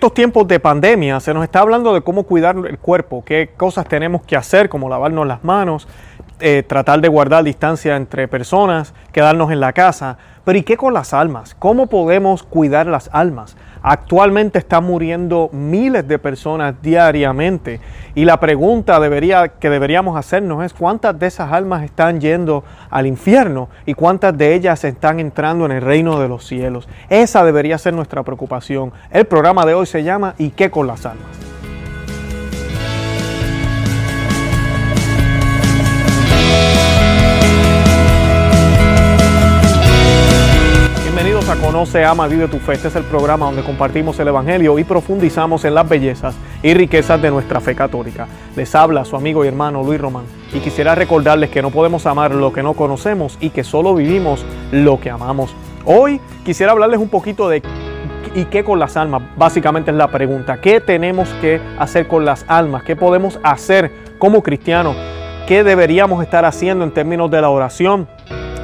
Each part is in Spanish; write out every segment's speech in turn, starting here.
estos tiempos de pandemia se nos está hablando de cómo cuidar el cuerpo, qué cosas tenemos que hacer, como lavarnos las manos, eh, tratar de guardar distancia entre personas, quedarnos en la casa. Pero ¿y qué con las almas? ¿Cómo podemos cuidar las almas? Actualmente están muriendo miles de personas diariamente y la pregunta debería, que deberíamos hacernos es cuántas de esas almas están yendo al infierno y cuántas de ellas están entrando en el reino de los cielos. Esa debería ser nuestra preocupación. El programa de hoy se llama ¿Y qué con las almas? Conoce, Ama, Vive tu Fe. Este es el programa donde compartimos el Evangelio y profundizamos en las bellezas y riquezas de nuestra fe católica. Les habla su amigo y hermano Luis Román y quisiera recordarles que no podemos amar lo que no conocemos y que solo vivimos lo que amamos. Hoy quisiera hablarles un poquito de ¿Y qué con las almas? Básicamente es la pregunta. ¿Qué tenemos que hacer con las almas? ¿Qué podemos hacer como cristianos? ¿Qué deberíamos estar haciendo en términos de la oración?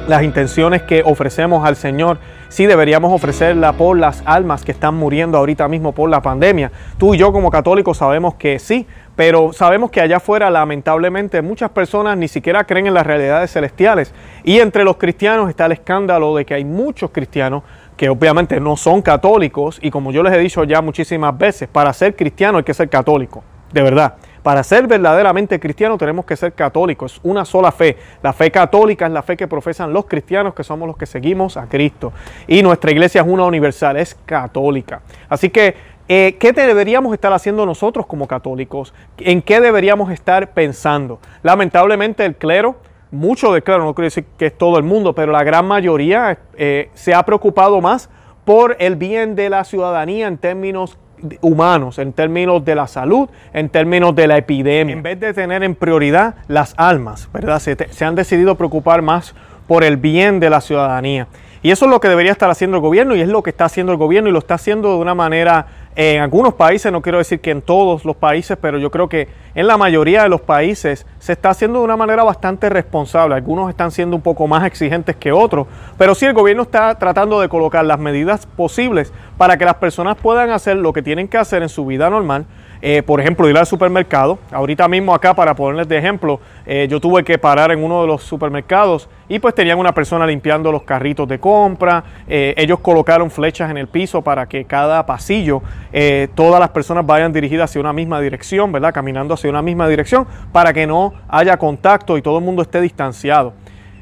Las intenciones que ofrecemos al Señor sí deberíamos ofrecerla por las almas que están muriendo ahorita mismo por la pandemia. Tú y yo como católicos sabemos que sí, pero sabemos que allá afuera lamentablemente muchas personas ni siquiera creen en las realidades celestiales. Y entre los cristianos está el escándalo de que hay muchos cristianos que obviamente no son católicos y como yo les he dicho ya muchísimas veces, para ser cristiano hay que ser católico, de verdad. Para ser verdaderamente cristiano tenemos que ser católicos, es una sola fe. La fe católica es la fe que profesan los cristianos, que somos los que seguimos a Cristo. Y nuestra iglesia es una universal, es católica. Así que, eh, ¿qué deberíamos estar haciendo nosotros como católicos? ¿En qué deberíamos estar pensando? Lamentablemente el clero, mucho del clero, no quiero decir que es todo el mundo, pero la gran mayoría eh, se ha preocupado más por el bien de la ciudadanía en términos humanos, en términos de la salud, en términos de la epidemia. En vez de tener en prioridad las almas, ¿verdad? Se, se, han decidido preocupar más por el bien de la ciudadanía. Y eso es lo que debería estar haciendo el gobierno y es lo que está haciendo el gobierno y lo está haciendo de una manera en algunos países, no quiero decir que en todos los países, pero yo creo que en la mayoría de los países se está haciendo de una manera bastante responsable. Algunos están siendo un poco más exigentes que otros, pero sí el gobierno está tratando de colocar las medidas posibles para que las personas puedan hacer lo que tienen que hacer en su vida normal eh, por ejemplo, ir al supermercado. Ahorita mismo acá, para ponerles de ejemplo, eh, yo tuve que parar en uno de los supermercados y pues tenían una persona limpiando los carritos de compra. Eh, ellos colocaron flechas en el piso para que cada pasillo, todas las personas vayan dirigidas hacia una misma dirección, ¿verdad? Caminando hacia una misma dirección para que no haya contacto y todo el mundo esté distanciado.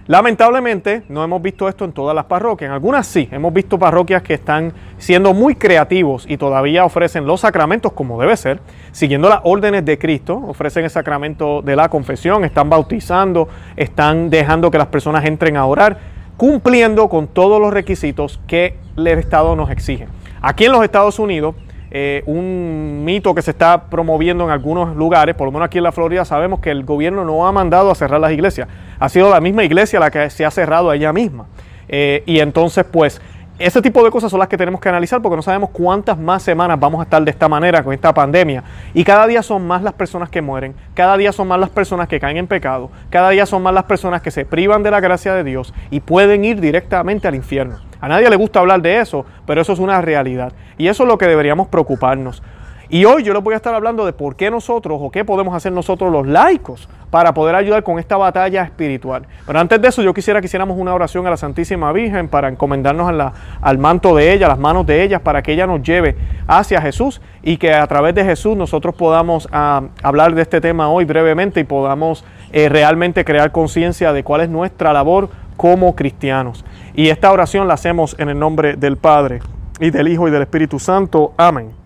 Lamentablemente no hemos visto esto en todas las parroquias, en algunas sí, hemos visto parroquias que están siendo muy creativos y todavía ofrecen los sacramentos como debe ser, siguiendo las órdenes de Cristo, ofrecen el sacramento de la confesión, están bautizando, están dejando que las personas entren a orar, cumpliendo con todos los requisitos que el Estado nos exige. Aquí en los Estados Unidos eh, un mito que se está promoviendo en algunos lugares, por lo menos aquí en la Florida sabemos que el gobierno no ha mandado a cerrar las iglesias, ha sido la misma iglesia la que se ha cerrado a ella misma. Eh, y entonces pues ese tipo de cosas son las que tenemos que analizar porque no sabemos cuántas más semanas vamos a estar de esta manera con esta pandemia. Y cada día son más las personas que mueren, cada día son más las personas que caen en pecado, cada día son más las personas que se privan de la gracia de Dios y pueden ir directamente al infierno. A nadie le gusta hablar de eso, pero eso es una realidad. Y eso es lo que deberíamos preocuparnos. Y hoy yo les voy a estar hablando de por qué nosotros o qué podemos hacer nosotros los laicos para poder ayudar con esta batalla espiritual. Pero antes de eso yo quisiera que hiciéramos una oración a la Santísima Virgen para encomendarnos al manto de ella, a las manos de ella, para que ella nos lleve hacia Jesús y que a través de Jesús nosotros podamos ah, hablar de este tema hoy brevemente y podamos eh, realmente crear conciencia de cuál es nuestra labor como cristianos. Y esta oración la hacemos en el nombre del Padre y del Hijo y del Espíritu Santo. Amén.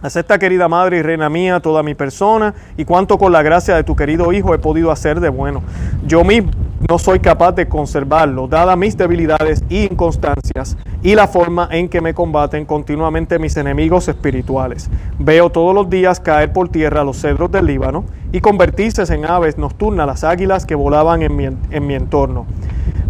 Acepta, querida Madre y Reina mía, toda mi persona y cuanto con la gracia de tu querido Hijo he podido hacer de bueno. Yo mismo no soy capaz de conservarlo, dada mis debilidades e inconstancias y la forma en que me combaten continuamente mis enemigos espirituales. Veo todos los días caer por tierra los cedros del Líbano y convertirse en aves nocturnas las águilas que volaban en mi, en mi entorno.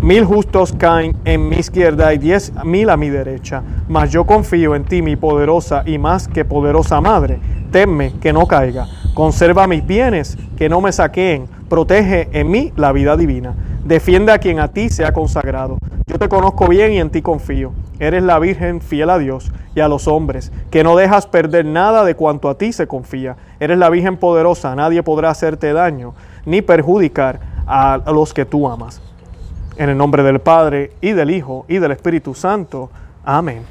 Mil justos caen en mi izquierda y diez mil a mi derecha, mas yo confío en ti, mi poderosa y más que poderosa madre. Temme que no caiga, conserva mis bienes, que no me saqueen, protege en mí la vida divina. Defiende a quien a ti se ha consagrado. Yo te conozco bien y en ti confío. Eres la Virgen fiel a Dios y a los hombres, que no dejas perder nada de cuanto a ti se confía. Eres la Virgen poderosa, nadie podrá hacerte daño ni perjudicar a los que tú amas. En el nombre del Padre y del Hijo y del Espíritu Santo. Amén.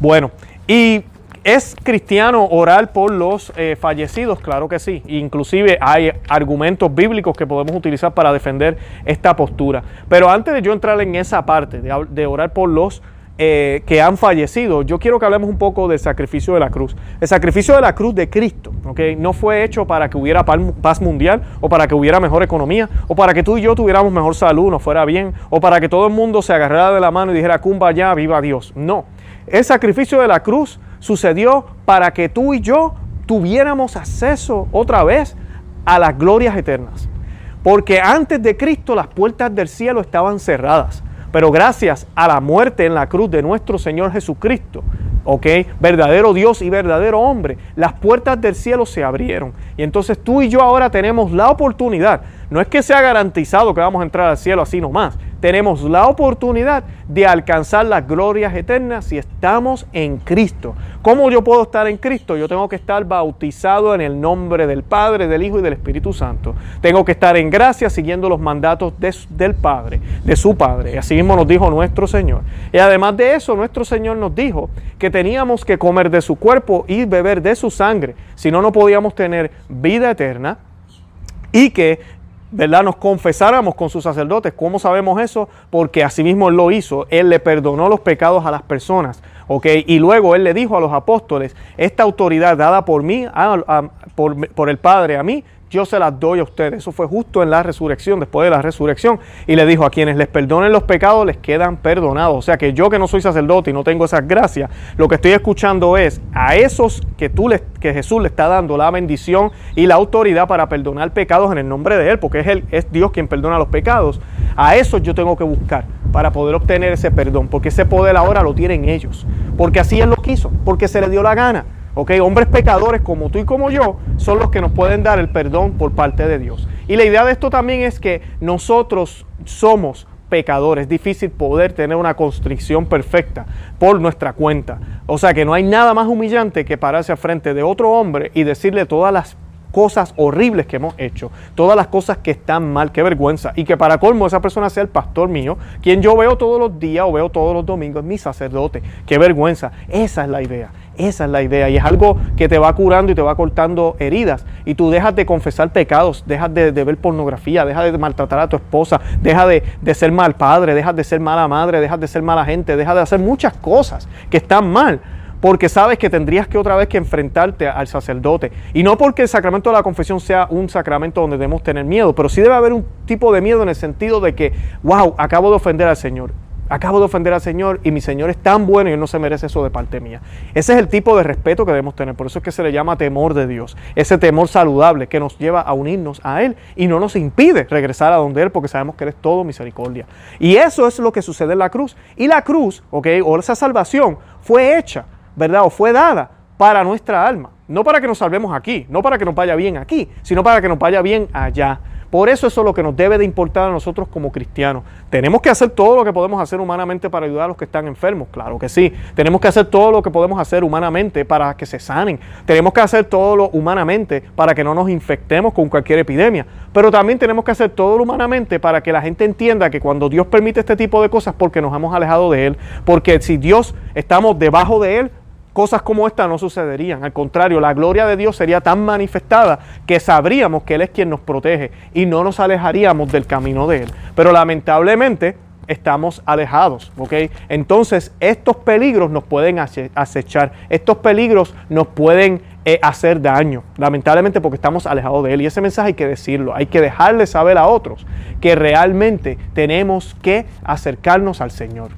Bueno, y ¿Es cristiano orar por los eh, fallecidos? Claro que sí. Inclusive hay argumentos bíblicos que podemos utilizar para defender esta postura. Pero antes de yo entrar en esa parte de, orar por los eh, que han fallecido, yo quiero que hablemos un poco del sacrificio de la cruz. El sacrificio de la cruz de Cristo ¿okay? no fue hecho para que hubiera paz mundial o para que hubiera mejor economía o para que tú y yo tuviéramos mejor salud, nos fuera bien o para que todo el mundo se agarrara de la mano y dijera, cumba ya, viva Dios. No. El sacrificio de la cruz sucedió para que tú y yo tuviéramos acceso otra vez a las glorias eternas. Porque antes de Cristo las puertas del cielo estaban cerradas. Pero gracias a la muerte en la cruz de nuestro Señor Jesucristo, ¿ok? Verdadero Dios y verdadero hombre, las puertas del cielo se abrieron. Y entonces tú y yo ahora tenemos la oportunidad. No es que sea garantizado que vamos a entrar al cielo así nomás, tenemos la oportunidad de alcanzar las glorias eternas si estamos en Cristo. ¿Cómo yo puedo estar en Cristo? Yo tengo que estar bautizado en el nombre del Padre, del Hijo y del Espíritu Santo. Tengo que estar en gracia siguiendo los mandatos del Padre, de su Padre. Así mismo nos dijo nuestro Señor. Y además de eso, nuestro Señor nos dijo que teníamos que comer de su cuerpo y beber de su sangre. Si no, no podíamos tener vida eterna y que ¿verdad? Nos confesáramos con sus sacerdotes. ¿Cómo sabemos eso? Porque asimismo Él lo hizo. Él le perdonó los pecados a las personas. ¿ok? Y luego Él le dijo a los apóstoles, esta autoridad dada por mí, por, por el Padre a mí, yo se las doy a ustedes. Eso fue justo en la resurrección, después de la resurrección. Y le dijo, a quienes les perdonen los pecados, les quedan perdonados. O sea que yo que no soy sacerdote y no tengo esas gracias, lo que estoy escuchando es a esos que, tú les, que Jesús le está dando la bendición y la autoridad para perdonar pecados en el nombre de Él, porque es, él, es Dios quien perdona los pecados. A esos yo tengo que buscar para poder obtener ese perdón, porque ese poder ahora lo tienen ellos, porque así Él lo quiso, porque se le dio la gana. Hombres pecadores como tú y como yo son los que nos pueden dar el perdón por parte de Dios. Y la idea de esto también es que nosotros somos pecadores. Es difícil poder tener una constricción perfecta por nuestra cuenta. O sea que no hay nada más humillante que pararse al frente de otro hombre y decirle todas las cosas horribles que hemos hecho, todas las cosas que están mal, qué vergüenza. Y que para colmo esa persona sea el pastor mío, quien yo veo todos los días o veo todos los domingos, es mi sacerdote. Qué vergüenza. Esa es la idea. Esa es la idea y es algo que te va curando y te va cortando heridas. Y tú dejas de confesar pecados, dejas de, ver pornografía, dejas de maltratar a tu esposa, dejas de, de, ser mal padre, dejas de ser mala madre, dejas de ser mala gente, dejas de hacer muchas cosas que están mal porque sabes que tendrías que otra vez que enfrentarte al sacerdote. Y no porque el sacramento de la confesión sea un sacramento donde debemos tener miedo, pero sí debe haber un tipo de miedo en el sentido de que, wow, acabo de ofender al Señor. Acabo de ofender al Señor y mi Señor es tan bueno y Él no se merece eso de parte mía. Ese es el tipo de respeto que debemos tener. Por eso es que se le llama temor de Dios. Ese temor saludable que nos lleva a unirnos a Él y no nos impide regresar a donde Él porque sabemos que Él es todo misericordia. Y eso es lo que sucede en la cruz. Y la cruz, ok, o esa salvación fue hecha ¿verdad? O fue dada para nuestra alma. No para que nos salvemos aquí, no para que nos vaya bien aquí, sino para que nos vaya bien allá. Por eso eso es lo que nos debe de importar a nosotros como cristianos. Tenemos que hacer todo lo que podemos hacer humanamente para ayudar a los que están enfermos, claro que sí. Tenemos que hacer todo lo que podemos hacer humanamente para que se sanen. Tenemos que hacer todo lo humanamente para que no nos infectemos con cualquier epidemia. Pero también tenemos que hacer todo lo humanamente para que la gente entienda que cuando Dios permite este tipo de cosas porque nos hemos alejado de Él, porque si Dios estamos debajo de Él, cosas como esta no sucederían. Al contrario, la gloria de Dios sería tan manifestada que sabríamos que Él es quien nos protege y no nos alejaríamos del camino de Él. Pero lamentablemente estamos alejados, ¿ok? Entonces estos peligros nos pueden acechar, estos peligros nos pueden eh, hacer daño, lamentablemente porque estamos alejados de Él. Y ese mensaje hay que decirlo, hay que dejarle saber a otros que realmente tenemos que acercarnos al Señor.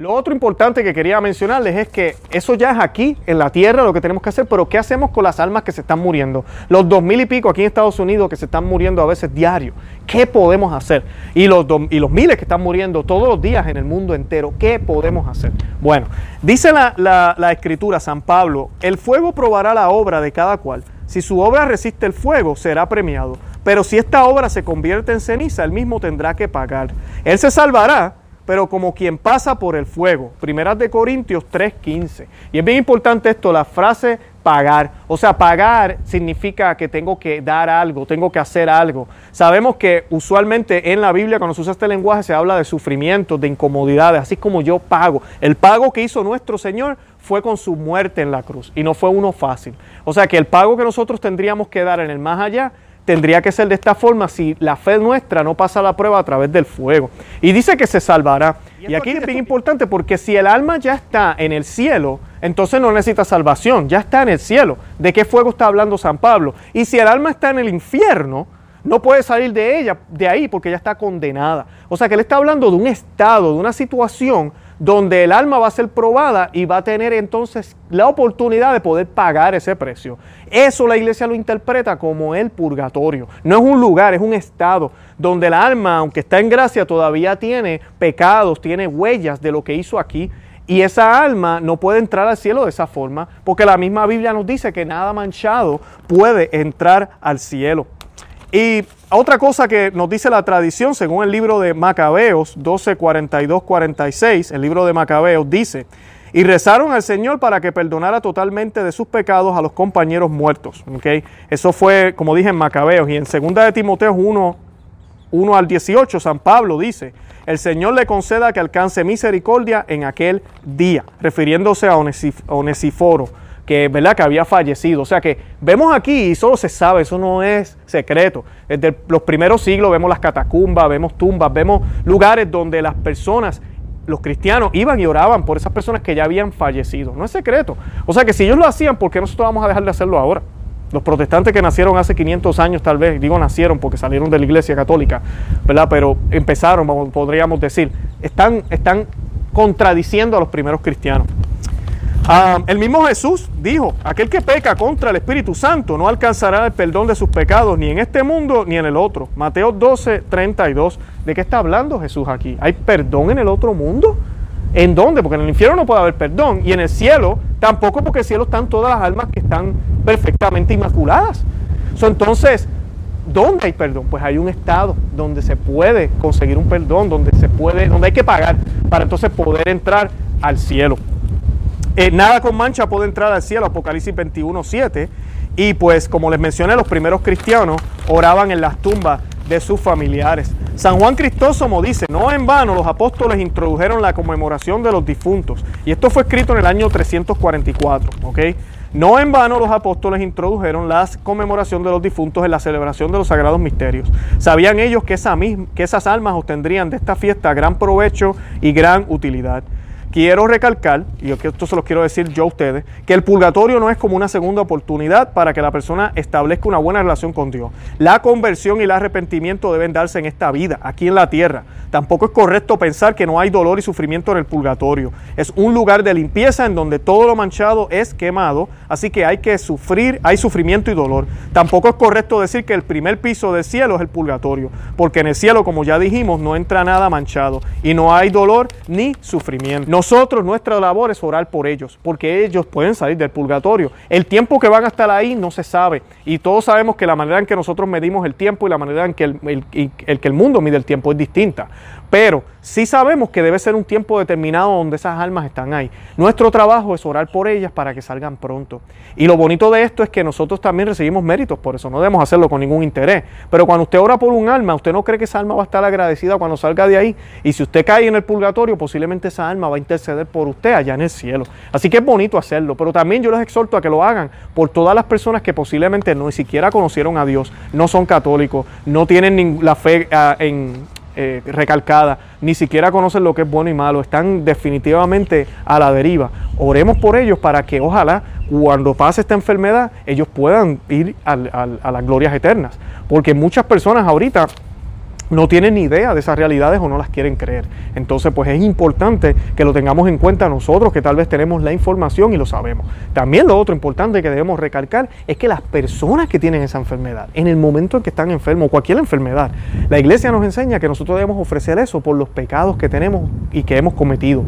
Lo otro importante que quería mencionarles es que eso ya es aquí, en la tierra, lo que tenemos que hacer, pero ¿qué hacemos con las almas que se están muriendo? Los dos mil y pico aquí en Estados Unidos que se están muriendo a veces diario. ¿Qué podemos hacer? Y los, y los miles que están muriendo todos los días en el mundo entero, ¿qué podemos hacer? Bueno, dice la, la escritura, San Pablo, el fuego probará la obra de cada cual. Si su obra resiste el fuego, será premiado. Pero si esta obra se convierte en ceniza, él mismo tendrá que pagar. Él se salvará pero como quien pasa por el fuego. Primeras de Corintios 3:15. Y es bien importante esto, la frase pagar. O sea, pagar significa que tengo que dar algo, tengo que hacer algo. Sabemos que usualmente en la Biblia cuando se usa este lenguaje se habla de sufrimiento, de incomodidades, así como yo pago. El pago que hizo nuestro Señor fue con su muerte en la cruz y no fue uno fácil. O sea que el pago que nosotros tendríamos que dar en el más allá tendría que ser de esta forma si la fe nuestra no pasa la prueba a través del fuego. Y dice que se salvará. Y aquí es bien importante porque si el alma ya está en el cielo, entonces no necesita salvación, ya está en el cielo. ¿De qué fuego está hablando San Pablo? Y si el alma está en el infierno, no puede salir de ella, de ahí, porque ya está condenada. O sea que él está hablando de un estado, de una situación donde el alma va a ser probada y va a tener entonces la oportunidad de poder pagar ese precio. Eso la iglesia lo interpreta como el purgatorio. No es un lugar, es un estado donde el alma, aunque está en gracia, todavía tiene pecados, tiene huellas de lo que hizo aquí. Y esa alma no puede entrar al cielo de esa forma, porque la misma Biblia nos dice que nada manchado puede entrar al cielo. Y otra cosa que nos dice la tradición, según el libro de Macabeos 12, 42, 46, el libro de Macabeos dice, y rezaron al Señor para que perdonara totalmente de sus pecados a los compañeros muertos. ¿okay? Eso fue, como dije, en Macabeos. Y en 2 de Timoteo 1, 1 al 18, San Pablo dice, el Señor le conceda que alcance misericordia en aquel día, refiriéndose a Onesiforo que, ¿verdad? que había fallecido. O sea que vemos aquí, y solo se sabe, eso no es secreto. Desde los primeros siglos vemos las catacumbas, vemos tumbas, vemos lugares donde las personas, los cristianos, iban y oraban por esas personas que ya habían fallecido. No es secreto. O sea que si ellos lo hacían, ¿por qué nosotros vamos a dejar de hacerlo ahora? Los protestantes que nacieron hace 500 años, tal vez, digo nacieron porque salieron de la iglesia católica, ¿verdad? Pero empezaron, podríamos decir, están, están contradiciendo a los primeros cristianos. Ah, el mismo Jesús dijo, aquel que peca contra el Espíritu Santo no alcanzará el perdón de sus pecados ni en este mundo ni en el otro. Mateo 12, 32. ¿De qué está hablando Jesús aquí? ¿Hay perdón en el otro mundo? ¿En dónde? Porque en el infierno no puede haber perdón. Y en el cielo tampoco porque en el cielo están todas las almas que están perfectamente inmaculadas. entonces, ¿dónde hay perdón? Pues hay un estado donde se puede conseguir un perdón, donde se puede, donde hay que pagar para entonces poder entrar al cielo. Eh, nada con mancha puede entrar al cielo, Apocalipsis 21, 7. Y pues como les mencioné, los primeros cristianos oraban en las tumbas de sus familiares. San Juan Cristóstomo dice, no en vano los apóstoles introdujeron la conmemoración de los difuntos. Y esto fue escrito en el año 344, ¿ok? No en vano los apóstoles introdujeron la conmemoración de los difuntos en la celebración de los sagrados misterios. Sabían ellos que, esa que esas almas obtendrían de esta fiesta gran provecho y gran utilidad. Quiero recalcar, y esto se los quiero decir yo a ustedes, que el purgatorio no es como una segunda oportunidad para que la persona establezca una buena relación con Dios. La conversión y el arrepentimiento deben darse en esta vida, aquí en la tierra. Tampoco es correcto pensar que no hay dolor y sufrimiento en el purgatorio. Es un lugar de limpieza en donde todo lo manchado es quemado, así que hay que sufrir, hay sufrimiento y dolor. Tampoco es correcto decir que el primer piso del cielo es el purgatorio, porque en el cielo, como ya dijimos, no entra nada manchado y no hay dolor ni sufrimiento. Nosotros, nuestra labor es orar por ellos, porque ellos pueden salir del purgatorio. El tiempo que van a estar ahí no se sabe. Y todos sabemos que la manera en que nosotros medimos el tiempo y la manera en que el, que el mundo mide el tiempo es distinta. Pero sí sabemos que debe ser un tiempo determinado donde esas almas están ahí. Nuestro trabajo es orar por ellas para que salgan pronto. Y lo bonito de esto es que nosotros también recibimos méritos por eso, no debemos hacerlo con ningún interés. Pero cuando usted ora por un alma, usted no cree que esa alma va a estar agradecida cuando salga de ahí. Y si usted cae en el purgatorio, posiblemente esa alma va a interceder por usted allá en el cielo. Así que es bonito hacerlo. Pero también yo les exhorto a que lo hagan por todas las personas que posiblemente no ni siquiera conocieron a Dios, no son católicos, no tienen la fe ah, en eh, recalcada, ni siquiera conocen lo que es bueno y malo, están definitivamente a la deriva. Oremos por ellos para que ojalá cuando pase esta enfermedad ellos puedan ir a las glorias eternas, porque muchas personas ahorita no tienen ni idea de esas realidades o no las quieren creer. Entonces, pues es importante que lo tengamos en cuenta nosotros, que tal vez tenemos la información y lo sabemos. También lo otro importante que debemos recalcar es que las personas que tienen esa enfermedad, en el momento en que están enfermos, cualquier enfermedad, la iglesia nos enseña que nosotros debemos ofrecer eso por los pecados que tenemos y que hemos cometido.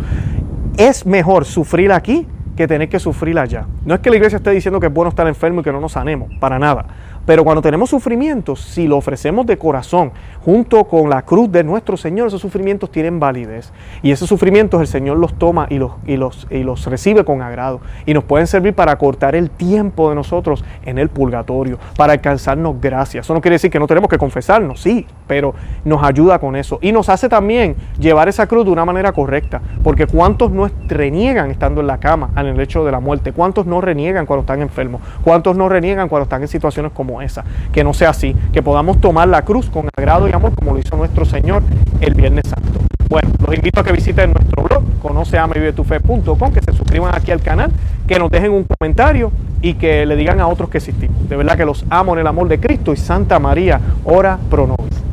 Es mejor sufrir aquí que tener que sufrir allá. No es que la iglesia esté diciendo que es bueno estar enfermo y que no nos sanemos, para nada. Pero cuando tenemos sufrimientos, si lo ofrecemos de corazón, junto con la cruz de nuestro Señor, esos sufrimientos tienen validez. Y esos sufrimientos el Señor los toma y los, y los, y los recibe con agrado. Y nos pueden servir para cortar el tiempo de nosotros en el purgatorio, para alcanzarnos gracias. Eso no quiere decir que no tenemos que confesarnos, sí, pero nos ayuda con eso. Y nos hace también llevar esa cruz de una manera correcta. Porque cuántos no reniegan estando en la cama, en el hecho de la muerte, cuántos no reniegan cuando están enfermos, cuántos no reniegan cuando están en situaciones esa. Que no sea así, que podamos tomar la cruz con agrado y amor como lo hizo nuestro Señor el Viernes Santo. Bueno, los invito a que visiten nuestro blog, conoceamevivetufe.com, que se suscriban aquí al canal, que nos dejen un comentario y que le digan a otros que existimos. De verdad que los amo en el amor de Cristo y Santa María, ora pro nobis.